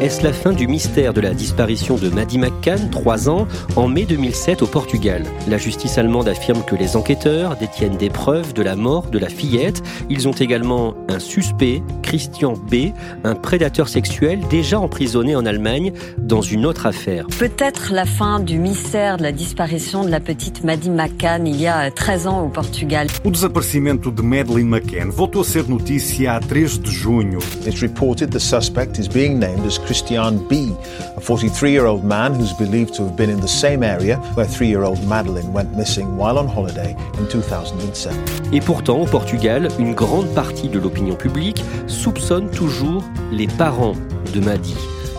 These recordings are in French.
Est-ce la fin du mystère de la disparition de Maddy McCann, 3 ans, en mai 2007 au Portugal? La justice allemande affirme que les enquêteurs détiennent des preuves de la mort de la fillette. Ils ont également un suspect, Christian B., un prédateur sexuel déjà emprisonné en Allemagne dans une autre affaire. Peut-être la fin du mystère de la disparition de la petite Maddy McCann il y a 13 ans au Portugal. O desaparecimento de Madeleine McCann voltou a ser notícia a 3 de junho. It's reported the suspect is being named as Christian B., a 43 year old man who's believed to have been in the same area where three year old Madeline went missing while on holiday in 2007. Et pourtant, au Portugal, une grande partie de l'opinion publique soupçonne toujours les parents de Maddy.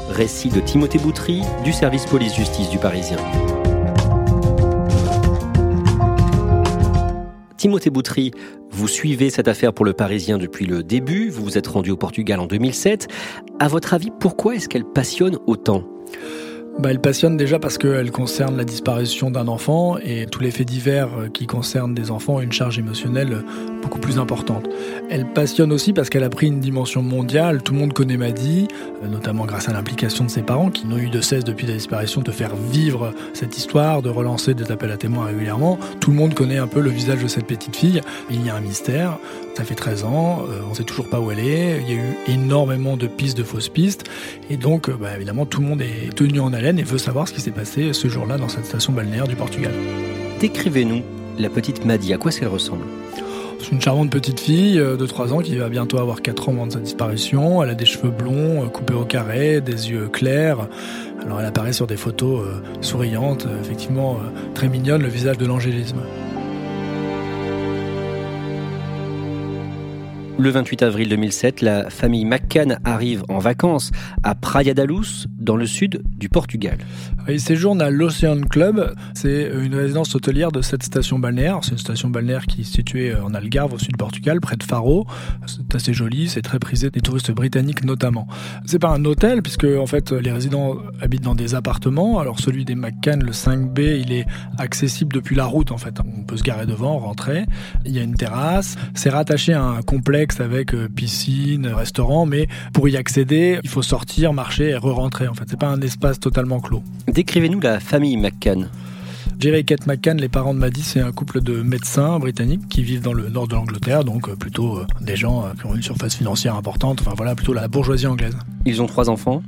Récit de Timothée Boutry du service police-justice du Parisien. Timothée Boutry, vous suivez cette affaire pour le Parisien depuis le début, vous vous êtes rendu au Portugal en 2007. À votre avis, pourquoi est-ce qu'elle passionne autant? Bah, elle passionne déjà parce qu'elle concerne la disparition d'un enfant et tous les faits divers qui concernent des enfants ont une charge émotionnelle beaucoup plus importante. Elle passionne aussi parce qu'elle a pris une dimension mondiale. Tout le monde connaît Maddy, notamment grâce à l'implication de ses parents qui n'ont eu de cesse depuis la disparition de faire vivre cette histoire, de relancer des appels à témoins régulièrement. Tout le monde connaît un peu le visage de cette petite fille. Il y a un mystère. Ça fait 13 ans, on ne sait toujours pas où elle est. Il y a eu énormément de pistes, de fausses pistes. Et donc, bah, évidemment, tout le monde est tenu en haleine et veut savoir ce qui s'est passé ce jour-là dans cette station balnéaire du Portugal. Décrivez-nous la petite Maddy, à quoi est-ce qu'elle ressemble? C'est une charmante petite fille de 3 ans qui va bientôt avoir 4 ans au moment de sa disparition. Elle a des cheveux blonds, coupés au carré, des yeux clairs. Alors elle apparaît sur des photos souriantes, effectivement très mignonne, le visage de l'angélisme. Le 28 avril 2007, la famille McCann arrive en vacances à Praia da Luz, dans le sud du Portugal. Ils séjournent à l'Ocean Club. C'est une résidence hôtelière de cette station balnéaire. C'est une station balnéaire qui est située en Algarve, au sud du Portugal, près de Faro. C'est assez joli, c'est très prisé des touristes britanniques notamment. C'est pas un hôtel, puisque en fait les résidents habitent dans des appartements. Alors celui des McCann, le 5B, il est accessible depuis la route en fait. On peut se garer devant, rentrer. Il y a une terrasse. C'est rattaché à un complexe avec piscine, restaurant, mais pour y accéder, il faut sortir, marcher et re-rentrer. En fait, c'est pas un espace totalement clos. Décrivez-nous la famille McCann. Jerry et Kate McCann, les parents de Maddy, c'est un couple de médecins britanniques qui vivent dans le nord de l'Angleterre, donc plutôt des gens qui ont une surface financière importante, enfin voilà, plutôt la bourgeoisie anglaise. Ils ont trois enfants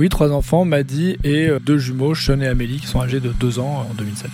Oui, trois enfants, Maddy et deux jumeaux, Sean et Amélie, qui sont âgés de deux ans en 2007.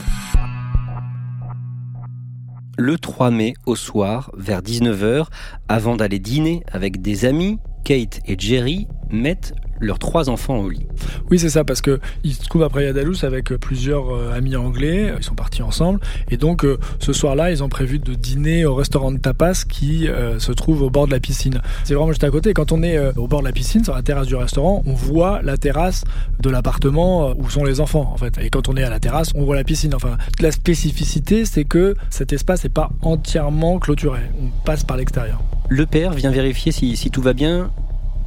Le 3 mai au soir, vers 19h, avant d'aller dîner avec des amis, Kate et Jerry mettent leurs trois enfants au lit. Oui, c'est ça, parce que ils se trouvent da Luz avec plusieurs euh, amis anglais. Ils sont partis ensemble, et donc euh, ce soir-là, ils ont prévu de dîner au restaurant de tapas qui euh, se trouve au bord de la piscine. C'est vraiment juste à côté. Quand on est au bord de la piscine, sur la terrasse du restaurant, on voit la terrasse de l'appartement où sont les enfants, en fait. Et quand on est à la terrasse, on voit la piscine. Enfin, la spécificité, c'est que cet espace n'est pas entièrement clôturé. On passe par l'extérieur. Le père vient vérifier si, si tout va bien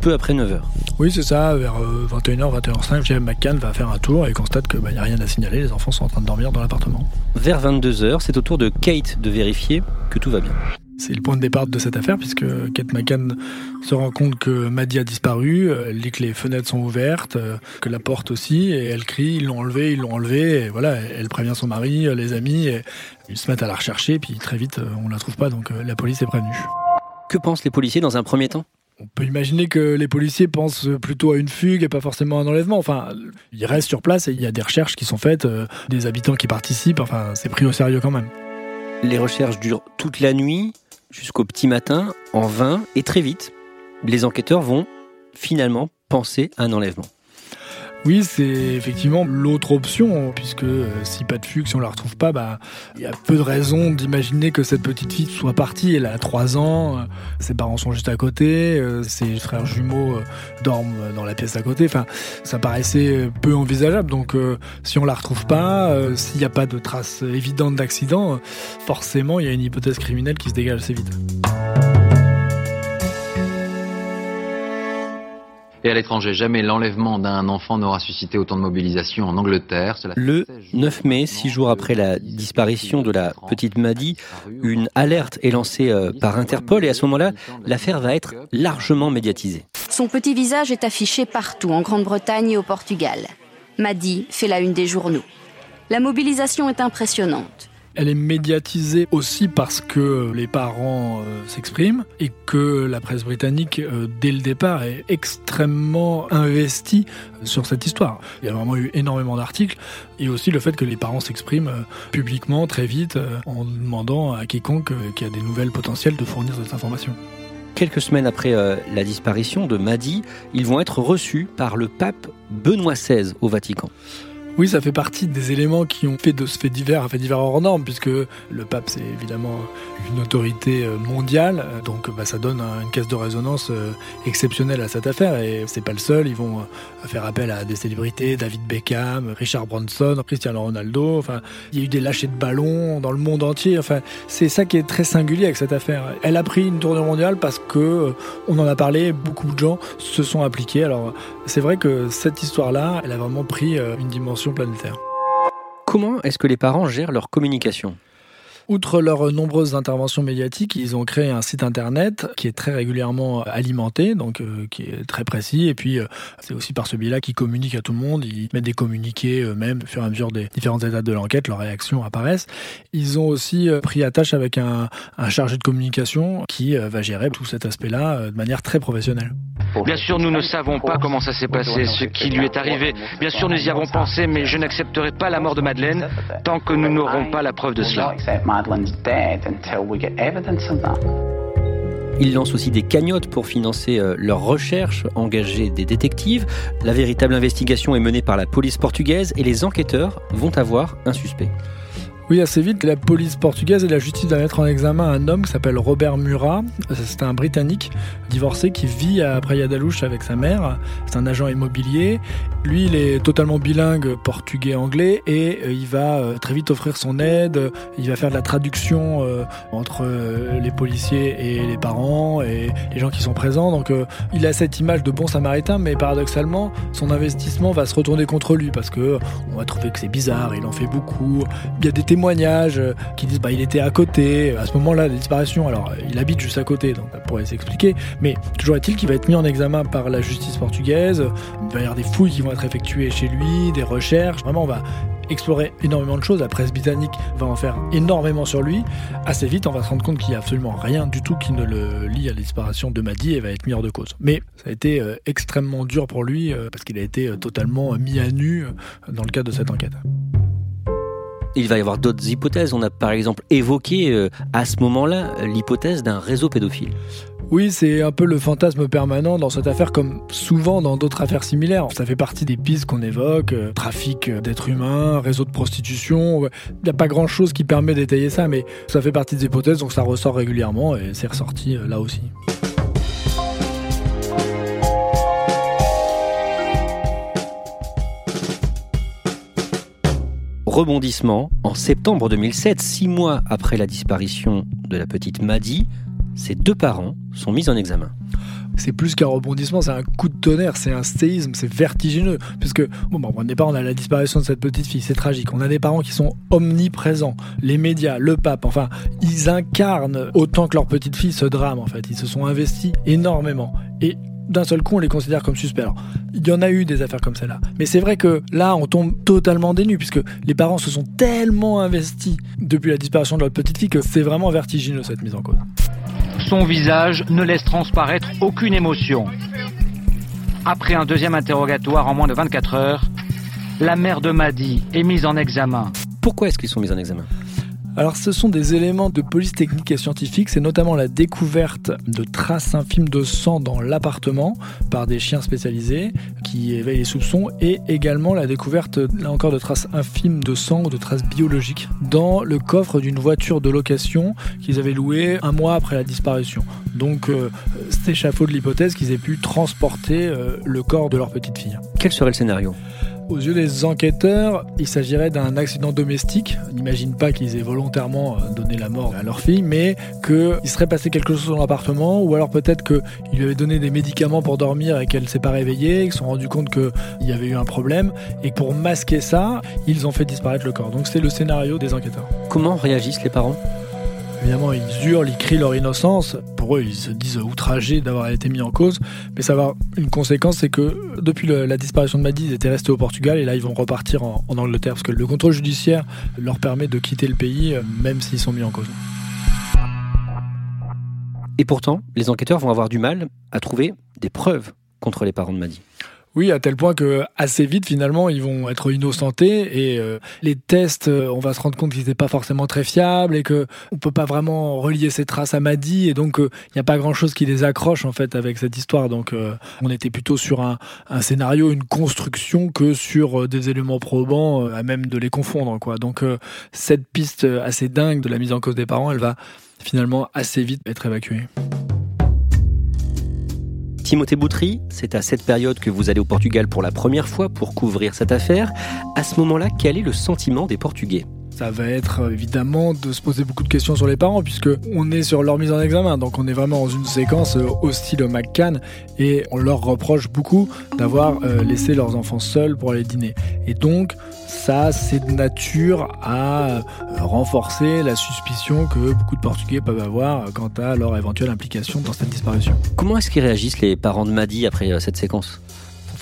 peu après 9h. Oui, c'est ça, vers 21h, 21h05, James McCann va faire un tour et constate qu'il n'y a rien à signaler, les enfants sont en train de dormir dans l'appartement. Vers 22h, c'est au tour de Kate de vérifier que tout va bien. C'est le point de départ de cette affaire puisque Kate McCann se rend compte que Maddy a disparu, elle dit que les fenêtres sont ouvertes, que la porte aussi, et elle crie ils l'ont enlevé, ils l'ont enlevé, et voilà, elle prévient son mari, les amis, et ils se mettent à la rechercher, puis très vite on la trouve pas, donc la police est prévenue. Que pensent les policiers dans un premier temps? On peut imaginer que les policiers pensent plutôt à une fugue et pas forcément à un enlèvement. Enfin, ils restent sur place et il y a des recherches qui sont faites, euh, des habitants qui participent. Enfin, c'est pris au sérieux quand même. Les recherches durent toute la nuit jusqu'au petit matin, en vain, et très vite, les enquêteurs vont finalement penser à un enlèvement. Oui, c'est effectivement l'autre option, puisque euh, si pas de fugue, si on la retrouve pas, bah il y a peu de raisons d'imaginer que cette petite fille soit partie. Elle a 3 ans, euh, ses parents sont juste à côté, euh, ses frères jumeaux dorment dans la pièce à côté. Enfin, ça paraissait peu envisageable. Donc, si on la retrouve pas, s'il n'y a pas de traces évidentes d'accident, forcément, il y a une hypothèse criminelle qui se dégage assez vite. Et à l'étranger. Jamais l'enlèvement d'un enfant n'aura suscité autant de mobilisation en Angleterre. Le 9 mai, six jours après la disparition de la petite Maddy, une alerte est lancée euh, par Interpol et à ce moment-là, l'affaire va être largement médiatisée. Son petit visage est affiché partout, en Grande-Bretagne et au Portugal. Maddy fait la une des journaux. La mobilisation est impressionnante. Elle est médiatisée aussi parce que les parents euh, s'expriment et que la presse britannique, euh, dès le départ, est extrêmement investie sur cette histoire. Il y a vraiment eu énormément d'articles et aussi le fait que les parents s'expriment euh, publiquement très vite en demandant à quiconque qui a des nouvelles potentielles de fournir cette information. Quelques semaines après la disparition de Maddy, ils vont être reçus par le pape Benoît XVI au Vatican. Oui, ça fait partie des éléments qui ont fait de ce fait divers un fait divers hors norme, puisque le pape, c'est évidemment une autorité euh, mondiale, donc bah, ça donne une caisse de résonance euh, exceptionnelle à cette affaire, et c'est pas le seul, ils vont euh, faire appel à des célébrités, David Beckham, Richard Branson, Cristiano Ronaldo, enfin, il y a eu des lâchers de ballons dans le monde entier, enfin, c'est ça qui est très singulier avec cette affaire. Elle a pris une tournure mondiale parce que, on en a parlé, beaucoup de gens se sont appliqués, alors c'est vrai que cette histoire-là, elle a vraiment pris une dimension planétaire. Comment est-ce que les parents gèrent leur communication? Outre leurs nombreuses interventions médiatiques, ils ont créé un site internet qui est très régulièrement alimenté, donc euh, qui est très précis. Et puis, euh, c'est aussi par ce biais-là qu'ils communiquent à tout le monde. Ils mettent des communiqués eux-mêmes, au fur et à mesure des différentes étapes de l'enquête, leurs réactions apparaissent. Ils ont aussi euh, pris attache avec un, chargé de communication qui va gérer tout cet aspect-là de manière très professionnelle. Bien sûr, nous ne savons pas comment ça s'est passé, ce qui lui est arrivé. Bien sûr, nous y avons pensé, mais je n'accepterai pas la mort de Madeleine tant que nous n'aurons pas la preuve de cela. Ils lancent aussi des cagnottes pour financer euh, leurs recherches, engager des détectives. La véritable investigation est menée par la police portugaise et les enquêteurs vont avoir un suspect. Oui, assez vite, la police portugaise et la justice va mettre en examen un homme qui s'appelle Robert Murat. C'est un Britannique divorcé qui vit à Praia da avec sa mère. C'est un agent immobilier. Lui, il est totalement bilingue portugais-anglais et euh, il va euh, très vite offrir son aide. Il va faire de la traduction euh, entre les policiers et les parents et les gens qui sont présents. Donc, il a cette image de bon samaritain, mais paradoxalement, son investissement va se retourner contre lui parce que on va trouver que c'est bizarre. Il en fait beaucoup. Il y a des témoignages euh, qui disent bah il était à côté à ce moment-là la disparition. Alors il habite juste à côté, donc ça pourrait s'expliquer. Mais toujours est-il qu'il va être mis en examen par la justice portugaise. Il va y avoir des fouilles qui vont être effectuées chez lui, des recherches. Vraiment, on va explorer énormément de choses. La presse britannique va en faire énormément sur lui. Assez vite, on va se rendre compte qu'il n'y a absolument rien du tout qui ne le lie à la disparition de Maddy et va être mis hors de cause. Mais ça a été euh, extrêmement dur pour lui euh, parce qu'il a été totalement mis à nu dans le cadre de cette enquête. Il va y avoir d'autres hypothèses. On a par exemple évoqué euh, à ce moment-là l'hypothèse d'un réseau pédophile. Oui, c'est un peu le fantasme permanent dans cette affaire, comme souvent dans d'autres affaires similaires. Ça fait partie des pistes qu'on évoque, euh, trafic d'êtres humains, réseau de prostitution. Il n'y a pas grand-chose qui permet d'étayer ça, mais ça fait partie des hypothèses, donc ça ressort régulièrement et c'est ressorti euh, là aussi. Rebondissement, en septembre 2007, six mois après la disparition de la petite Maddy, ses deux parents sont mis en examen. c'est plus qu'un rebondissement, c'est un coup de tonnerre, c'est un séisme, c'est vertigineux. Puisque, bon, bon, on pas, on a la disparition de cette petite fille, c'est tragique. On a des parents qui sont omniprésents. Les médias, le pape, enfin, ils incarnent autant que leur petite fille ce drame, en fait. Ils se sont investis énormément. Et d'un seul coup, on les considère comme suspects. Alors, il y en a eu des affaires comme celle-là. Mais c'est vrai que là, on tombe totalement dénu, puisque les parents se sont tellement investis depuis la disparition de leur petite fille que c'est vraiment vertigineux cette mise en cause. Son visage ne laisse transparaître aucune émotion. Après un deuxième interrogatoire en moins de 24 heures, la mère de Maddy est mise en examen. Pourquoi est-ce qu'ils sont mis en examen? Alors ce sont des éléments de police technique et scientifique, c'est notamment la découverte de traces infimes de sang dans l'appartement par des chiens spécialisés qui éveillent les soupçons et également la découverte là encore de traces infimes de sang ou de traces biologiques dans le coffre d'une voiture de location qu'ils avaient louée un mois après la disparition. Donc euh, c'est échafaud de l'hypothèse qu'ils aient pu transporter euh, le corps de leur petite fille. Quel serait le scénario? Aux yeux des enquêteurs, il s'agirait d'un accident domestique. On n'imagine pas qu'ils aient volontairement euh, donné la mort à leur fille, mais qu'il serait passé quelque chose dans l'appartement, ou alors peut-être qu'il lui avait donné des médicaments pour dormir et qu'elle s'est pas réveillée, qu'ils se sont rendus compte qu'il y avait eu un problème, et pour masquer ça, ils ont fait disparaître le corps. Donc c'est le scénario des enquêteurs. Comment réagissent les parents? Évidemment, ils hurlent, ils crient leur innocence. Pour eux, ils se disent outragés d'avoir été mis en cause. Mais ça va une conséquence, c'est que depuis la disparition de Maddy, ils étaient restés au Portugal et là, ils vont repartir en, Angleterre parce que le contrôle judiciaire leur permet de quitter le pays, euh, même s'ils sont mis en cause. Et pourtant, les enquêteurs vont avoir du mal à trouver des preuves contre les parents de Maddy. Oui, à tel point que assez vite finalement ils vont être innocentés et euh, les tests, euh, on va se rendre compte qu'ils n'étaient pas forcément très fiables et que on peut pas vraiment relier ces traces à Maddy et donc euh, il n'y a pas grand chose qui les accroche en fait avec cette histoire. Donc on était plutôt sur un, un, scénario, une construction que sur des éléments probants à même de les confondre quoi. Donc cette piste assez dingue de la mise en cause des parents, elle va finalement assez vite être évacuée. Timothée Boutry, c'est à cette période que vous allez au Portugal pour la première fois pour couvrir cette affaire. À ce moment-là, quel est le sentiment des Portugais? Ça va être euh, évidemment de se poser beaucoup de questions sur les parents puisque on est sur leur mise en examen. Donc on est vraiment dans une séquence euh, hostile au McCann et on leur reproche beaucoup d'avoir euh, laissé leurs enfants seuls pour aller dîner. Et donc ça c'est de nature à renforcer la suspicion que beaucoup de Portugais peuvent avoir quant à leur éventuelle implication dans cette disparition. Comment est-ce qu'ils réagissent les parents de Maddy après cette séquence?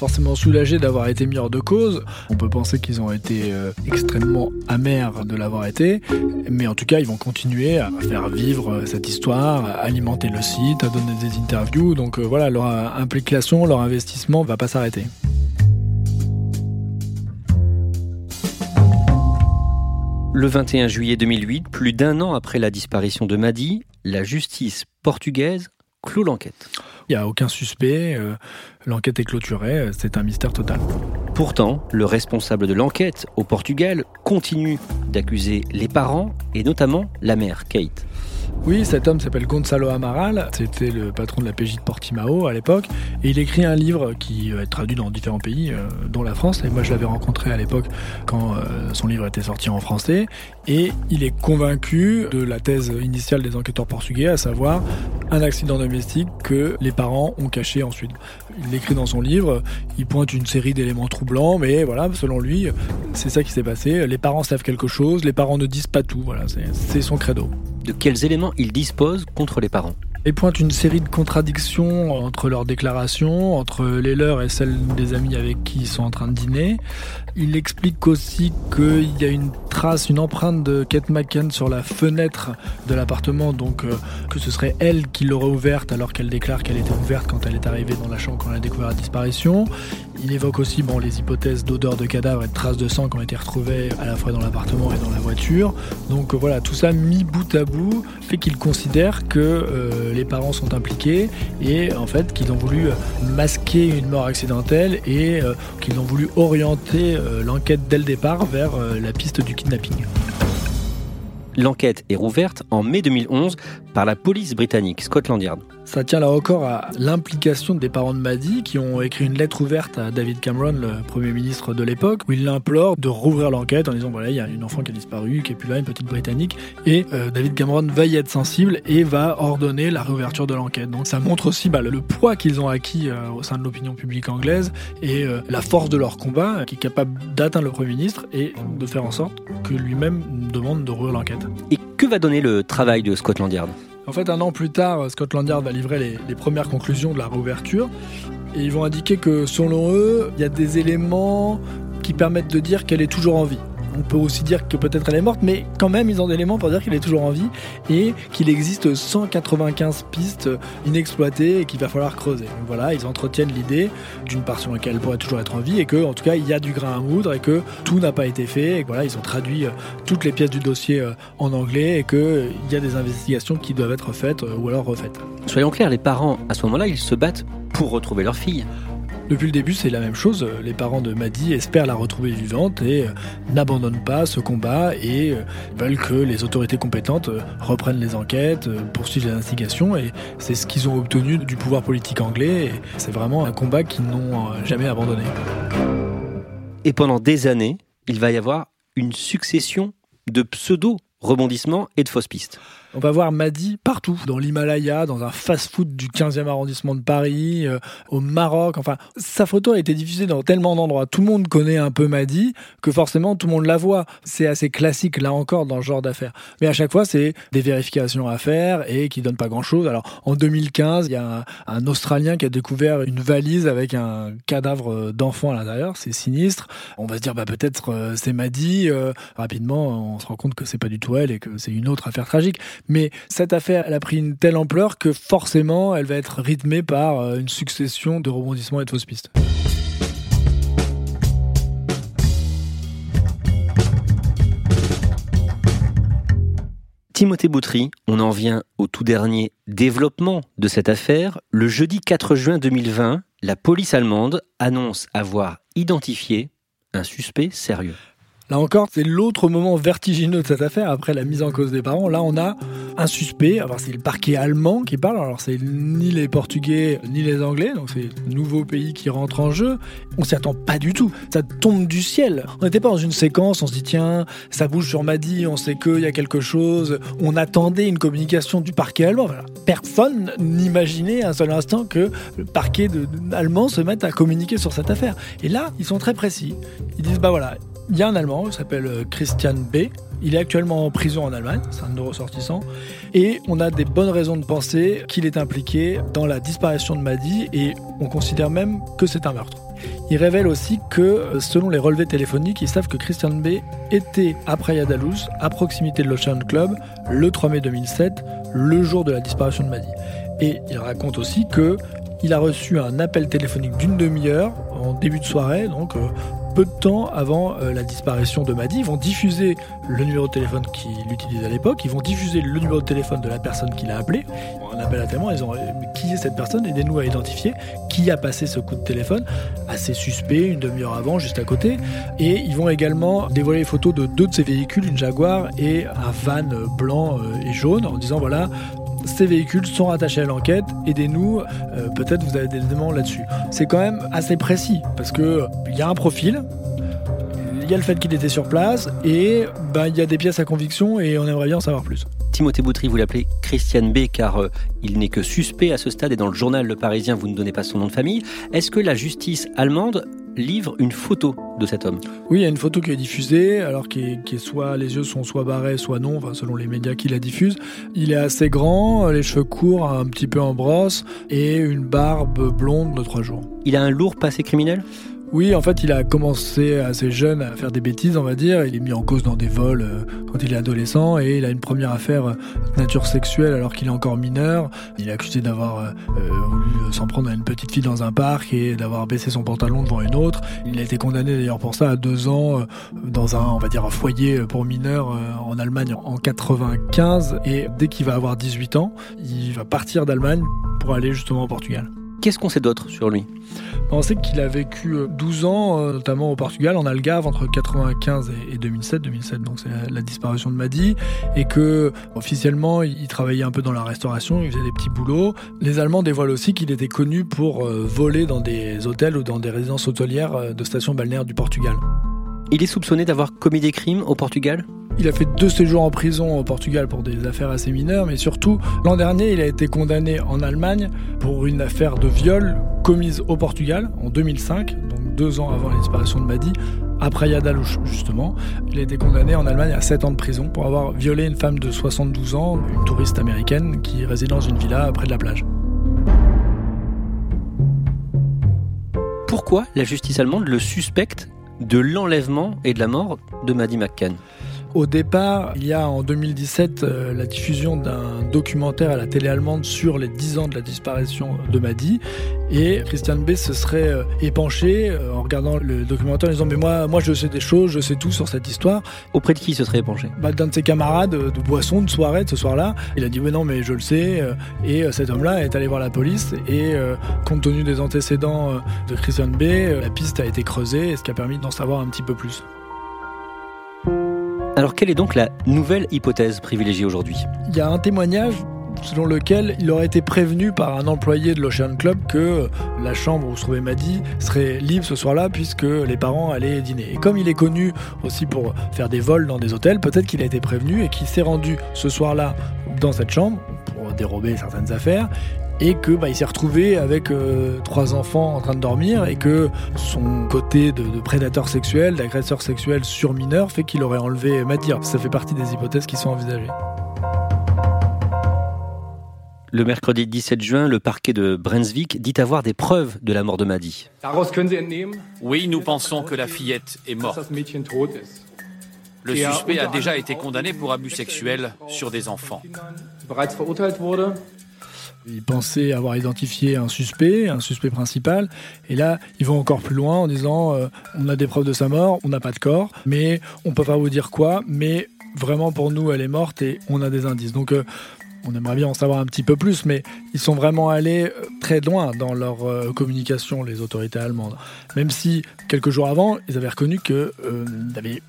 Forcément soulagés d'avoir été mis hors de cause. On peut penser qu'ils ont été euh, extrêmement amers de l'avoir été, mais en tout cas, ils vont continuer à faire vivre euh, cette histoire, alimenter le site, à donner des interviews. Donc euh, voilà, leur implication, leur investissement va pas s'arrêter. Le 21 juillet 2008, plus d'un an après la disparition de Madi, la justice portugaise clôt l'enquête. Il n'y a aucun suspect, euh, l'enquête est clôturée, euh, c'est un mystère total. Pourtant, le responsable de l'enquête au Portugal continue d'accuser les parents et notamment la mère, Kate. Oui, cet homme s'appelle Gonzalo Amaral, c'était le patron de la PJ de Portimao à l'époque, et il écrit un livre qui va être traduit dans différents pays, euh, dont la France, et moi je l'avais rencontré à l'époque quand euh, son livre était sorti en français, et il est convaincu de la thèse initiale des enquêteurs portugais, à savoir un accident domestique que les parents ont caché ensuite. Il l'écrit dans son livre, il pointe une série d'éléments troublants, mais voilà, selon lui, c'est ça qui s'est passé, les parents savent quelque chose, les parents ne disent pas tout, c'est son credo. De quels éléments il dispose contre les parents? Et pointe une série de contradictions entre leurs déclarations, entre les leurs et celles des amis avec qui ils sont en train de dîner. Il explique aussi qu'il y a une trace, une empreinte de Kate McCann sur la fenêtre de l'appartement, donc euh, que ce serait elle qui l'aurait ouverte alors qu'elle déclare qu'elle était ouverte quand elle est arrivée dans la chambre quand elle a découvert la disparition. Il évoque aussi bon, les hypothèses d'odeur de cadavre et de traces de sang qui ont été retrouvées à la fois dans l'appartement et dans la voiture. Donc euh, voilà, tout ça mis bout à bout fait qu'il considère que euh, les parents sont impliqués et en fait qu'ils ont voulu masquer une mort accidentelle et qu'ils ont voulu orienter euh, l'enquête dès le départ vers euh, la piste du kidnapping. L'enquête est rouverte en mai 2011 par la police britannique Scotland Yard. Ça tient là encore à l'implication des parents de Maddy qui ont écrit une lettre ouverte à David Cameron, le Premier ministre de l'époque, où il l'implore de rouvrir l'enquête en disant voilà, il y a une enfant qui a disparu, qui est plus là, une petite Britannique, et euh, David Cameron va y être sensible et va ordonner la réouverture de l'enquête. Donc ça montre aussi bah, le poids qu'ils ont acquis euh, au sein de l'opinion publique anglaise et euh, la force de leur combat, qui est capable d'atteindre le Premier ministre et de faire en sorte que lui-même demande de rouvrir l'enquête. Et que va donner le travail de Scotland Yard? En fait, un an plus tard, Scotland Yard va livrer les, premières conclusions de la réouverture. Et ils vont indiquer que selon eux, il y a des éléments qui permettent de dire qu'elle est toujours en vie. On peut aussi dire que peut-être elle est morte, mais quand même, ils ont des éléments pour dire qu'elle est toujours en vie et qu'il existe 195 pistes inexploitées et qu'il va falloir creuser. Voilà, ils entretiennent l'idée d'une part sur laquelle elle pourrait toujours être en vie et que, en tout cas, il y a du grain à moudre et que tout n'a pas été fait et voilà, ils ont traduit euh, toutes les pièces du dossier euh, en anglais et qu'il y a des investigations qui doivent être faites euh, ou alors refaites. Soyons clairs, les parents, à ce moment-là, ils se battent pour retrouver leur fille. Depuis le début, c'est la même chose. Les parents de Maddy espèrent la retrouver vivante et euh, n'abandonnent pas ce combat et euh, veulent que les autorités compétentes euh, reprennent les enquêtes, poursuivent les investigations et c'est ce qu'ils ont obtenu du pouvoir politique anglais. C'est vraiment un combat qu'ils n'ont jamais abandonné. Et pendant des années, il va y avoir une succession de pseudo rebondissements et de fausses pistes. On va voir Madi partout, dans l'Himalaya, dans un fast-food du 15e arrondissement de Paris, euh, au Maroc. Enfin, sa photo a été diffusée dans tellement d'endroits. Tout le monde connaît un peu Madi que forcément tout le monde la voit. C'est assez classique là encore dans ce genre d'affaires. Mais à chaque fois, c'est des vérifications à faire et qui donnent pas grand-chose. Alors en 2015, il y a un, Australien qui a découvert une valise avec un cadavre d'enfant à l'intérieur. C'est sinistre. On va se dire bah peut-être euh, c'est Madi. Euh, rapidement, on se rend compte que c'est pas du tout elle et que c'est une autre affaire tragique. Mais cette affaire, a pris une telle ampleur que forcément, elle va être rythmée par euh, une succession de rebondissements et de fausses pistes. Timothée Boutry, on en vient au tout dernier développement de cette affaire. Le jeudi 4 juin 2020, la police allemande annonce avoir identifié un suspect sérieux. Là encore, c'est l'autre moment vertigineux de cette affaire après la mise en cause des parents. Là, on a un suspect. Alors, c'est le parquet allemand qui parle. Alors, c'est ni les Portugais ni les Anglais. Donc, c'est nouveau pays qui rentre en jeu. On s'y attend pas du tout. Ça tombe du ciel. On n'était pas dans une séquence. On se dit, tiens, ça bouge sur Madi. On sait qu'il y a quelque chose. On attendait une communication du parquet allemand. Personne n'imaginait un seul instant que le parquet allemand se mette à communiquer sur cette affaire. Et là, ils sont très précis. Ils disent, bah voilà, il y a un Allemand, il s'appelle euh, Christian B. Il est actuellement en prison en Allemagne, c'est un ressortissant. Et on a des bonnes raisons de penser qu'il est impliqué dans la disparition de Madi et on considère même que c'est un meurtre. Il révèle aussi que, euh, selon les relevés téléphoniques, ils savent que Christian B était à Praia da à proximité de l'Ocean Club, le 3 mai 2007, le jour de la disparition de Madi. Et il raconte aussi que il a reçu un appel téléphonique d'une demi-heure en début de soirée, donc euh, peu de temps avant euh, la disparition de Madi. Ils vont diffuser le numéro de téléphone qu'il utilisait à l'époque, ils vont diffuser le numéro de téléphone de la personne qui l'a appelé. Un appel à témoin, ils ont qui est cette personne Aidez-nous à identifier qui a passé ce coup de téléphone. Assez suspect, une demi-heure avant, juste à côté. Et ils vont également dévoiler les photos de deux de ces véhicules, une Jaguar et un van blanc euh, et jaune, en disant voilà, ces véhicules sont rattachés à l'enquête, aidez-nous, euh, peut-être vous avez des éléments là-dessus. C'est quand même assez précis, parce que il y a un profil, il y a le fait qu'il était sur place, et ben, il y a des pièces à conviction, et on aimerait bien en savoir plus. Timothée Boutry, vous l'appelez Christian B, car euh, il n'est que suspect à ce stade, et dans le journal Le Parisien, vous ne donnez pas son nom de famille. Est-ce que la justice allemande livre une photo de cet homme. Oui, il y a une photo qui est diffusée, alors qui est, soit les yeux sont soit barrés, soit non, selon les médias qui la diffusent. Il est assez grand, les cheveux courts, un petit peu en brosse, et une barbe blonde de trois jours. Il a un lourd passé criminel? Oui, en fait, il a commencé assez jeune à faire des bêtises, on va dire. Il est mis en cause dans des vols euh, quand il est adolescent et il a une première affaire euh, de nature sexuelle alors qu'il est encore mineur. Il est accusé d'avoir euh, voulu s'en prendre à une petite fille dans un parc et d'avoir baissé son pantalon devant une autre. Il a été condamné d'ailleurs pour ça à deux ans dans un, on va dire, un foyer pour mineurs en Allemagne en 95. Et dès qu'il va avoir 18 ans, il va partir d'Allemagne pour aller justement au Portugal. Qu'est-ce qu'on sait d'autre sur lui? On sait qu'il a vécu 12 ans, notamment au Portugal, en Algarve, entre 95 et 2007. 2007, donc c'est la, disparition de Madi. Et que, officiellement, il travaillait un peu dans la restauration, il faisait des petits boulots. Les Allemands dévoilent aussi qu'il était connu pour voler dans des hôtels ou dans des résidences hôtelières de stations balnéaires du Portugal. Il est soupçonné d'avoir commis des crimes au Portugal? Il a fait deux séjours en prison au Portugal pour des affaires assez mineures, mais surtout, l'an dernier, il a été condamné en Allemagne pour une affaire de viol commise au Portugal en 2005, donc deux ans avant la disparition de Madi, après Yadalouche, justement. Il a été condamné en Allemagne à 7 ans de prison pour avoir violé une femme de 72 ans, une touriste américaine qui réside dans une villa près de la plage. Pourquoi la justice allemande le suspecte de l'enlèvement et de la mort de Maddie McCann? Au départ, il y a en 2017 euh, la diffusion d'un documentaire à la télé allemande sur les 10 ans de la disparition de Madi. Et Christian B se serait euh, épanché euh, en regardant le documentaire en disant Mais moi, moi je sais des choses, je sais tout sur cette histoire. Auprès de qui se serait épanché? Bah, D'un de ses camarades de boisson, de soirée, de ce soir-là. Il a dit Mais non, mais je le sais. Et cet homme-là est allé voir la police. Et compte tenu des antécédents de Christian B, la piste a été creusée, ce qui a permis d'en savoir un petit peu plus. Alors quelle est donc la nouvelle hypothèse privilégiée aujourd'hui? Il y a un témoignage selon lequel il aurait été prévenu par un employé de l'Ocean Club que la chambre où se trouvait Maddy serait libre ce soir-là puisque les parents allaient dîner. Et comme il est connu aussi pour faire des vols dans des hôtels, peut-être qu'il a été prévenu et qu'il s'est rendu ce soir-là dans cette chambre pour dérober certaines affaires et que bah, il s'est retrouvé avec euh, trois enfants en train de dormir et que son côté de, prédateur sexuel, d'agresseur sexuel sur mineur fait qu'il aurait enlevé Madir. Ça fait partie des hypothèses qui sont envisagées. Le mercredi 17 juin, le parquet de Brunswick dit avoir des preuves de la mort de Maddy. Oui, nous pensons que la fillette est morte. Le suspect a déjà été condamné pour abus sexuels sur des enfants. Ils pensaient avoir identifié un suspect, un suspect principal, et là, ils vont encore plus loin en disant euh, on a des preuves de sa mort, on n'a pas de corps, mais on peut pas vous dire quoi, mais vraiment pour nous, elle est morte et on a des indices. Donc, euh, on aimerait bien en savoir un petit peu plus, mais ils sont vraiment allés euh, très loin dans leur communication, les autorités allemandes. Même si, quelques jours avant, ils avaient reconnu avaient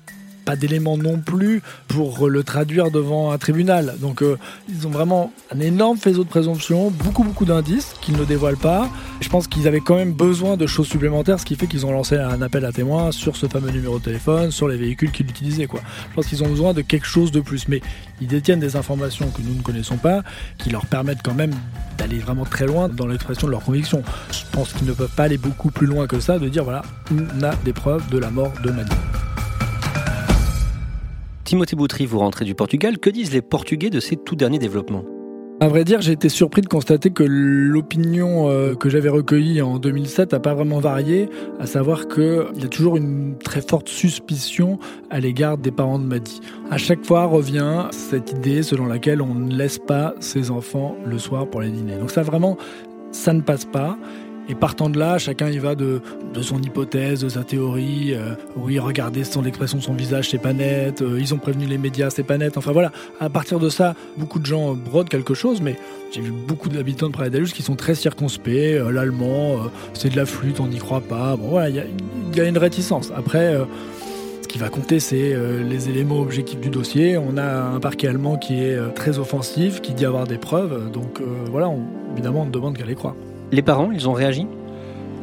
pas d'éléments non plus pour le traduire devant un tribunal. Donc euh, ils ont vraiment un énorme faisceau de présomption, beaucoup beaucoup d'indices qu'ils ne dévoilent pas. Je pense qu'ils avaient quand même besoin de choses supplémentaires, ce qui fait qu'ils ont lancé un appel à témoins sur ce fameux numéro de téléphone, sur les véhicules qu'ils utilisaient. Quoi. Je pense qu'ils ont besoin de quelque chose de plus, mais ils détiennent des informations que nous ne connaissons pas, qui leur permettent quand même d'aller vraiment très loin dans l'expression de leurs convictions. Je pense qu'ils ne peuvent pas aller beaucoup plus loin que ça, de dire voilà, on a des preuves de la mort de Manu. Timothée Boutry, vous rentrez du Portugal. Que disent les Portugais de ces tout derniers développements? À vrai dire, j'ai été surpris de constater que l'opinion euh, que j'avais recueillie en 2007 n'a pas vraiment varié, à savoir qu'il y a toujours une très forte suspicion à l'égard des parents de Madi. À chaque fois revient cette idée selon laquelle on ne laisse pas ses enfants le soir pour les dîner. Donc ça vraiment, ça ne passe pas. Et partant de là, chacun y va de, son hypothèse, de sa théorie. Euh, oui, regardez son expression de son visage, c'est pas net. Euh, ils ont prévenu les médias, c'est pas net. Enfin voilà, à partir de ça, beaucoup de gens brodent quelque chose, mais j'ai vu beaucoup d'habitants de Praia qui sont très circonspects. Euh, l'allemand, c'est de la flûte, on n'y croit pas. Bon voilà, il y, a une réticence. Après ce qui va compter, c'est les éléments objectifs du dossier. On a un parquet allemand qui est très offensif, qui dit avoir des preuves. Donc voilà, évidemment, on demande qu'à les croire. Les parents, ils ont réagi?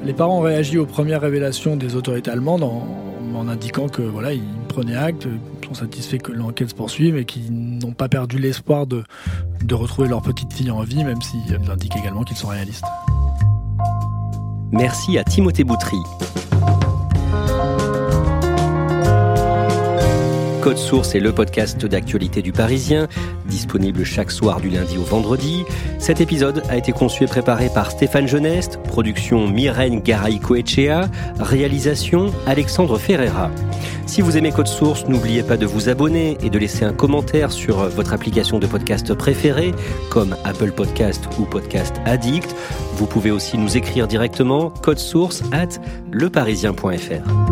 Les parents ont réagi aux premières révélations des autorités allemandes en, indiquant que voilà, ils prenaient acte, sont satisfaits que l'enquête se poursuive et qu'ils n'ont pas perdu l'espoir de, de retrouver leur petite fille en vie, même s'ils indiquent également qu'ils sont réalistes. Merci à Timothée Boutry. Code Source est le podcast d'actualité du Parisien, disponible chaque soir du lundi au vendredi. Cet épisode a été conçu et préparé par Stéphane Geneste, production Myrène Garay-Coechea, réalisation Alexandre Ferreira. Si vous aimez Code Source, n'oubliez pas de vous abonner et de laisser un commentaire sur votre application de podcast préférée, comme Apple Podcast ou Podcast Addict. Vous pouvez aussi nous écrire directement source at leparisien.fr.